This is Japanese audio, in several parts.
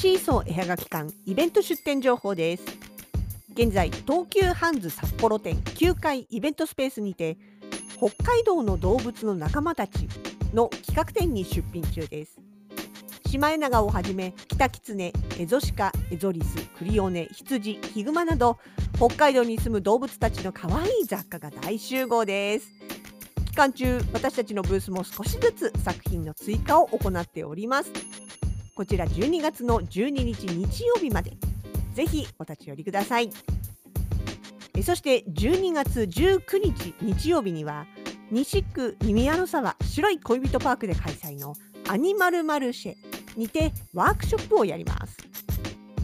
シーソー絵はがき館イベント出店情報です。現在東急ハンズ札幌店9階イベントスペースにて北海道の動物の仲間たちの企画展に出品中です。シマエナガをはじめキタキツネ、エゾシカ、エゾリス、クリオネ、羊、ヒグマなど北海道に住む動物たちの可愛い雑貨が大集合です。期間中私たちのブースも少しずつ作品の追加を行っております。こちら12月の12日日曜日まで。ぜひお立ち寄りください。えそして12月19日日曜日には西区宮の沢白い恋人パークで開催のアニマルマルシェにてワークショップをやります。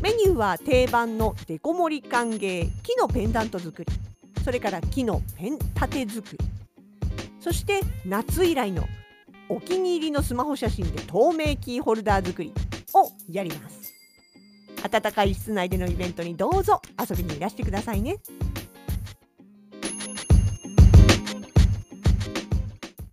メニューは定番のデコ盛り歓迎木のペンダント作りそれから木のペン立て作りそして夏以来のお気に入りのスマホ写真で透明キーホルダー作りをやります暖かい室内でのイベントにどうぞ遊びにいらしてくださいね。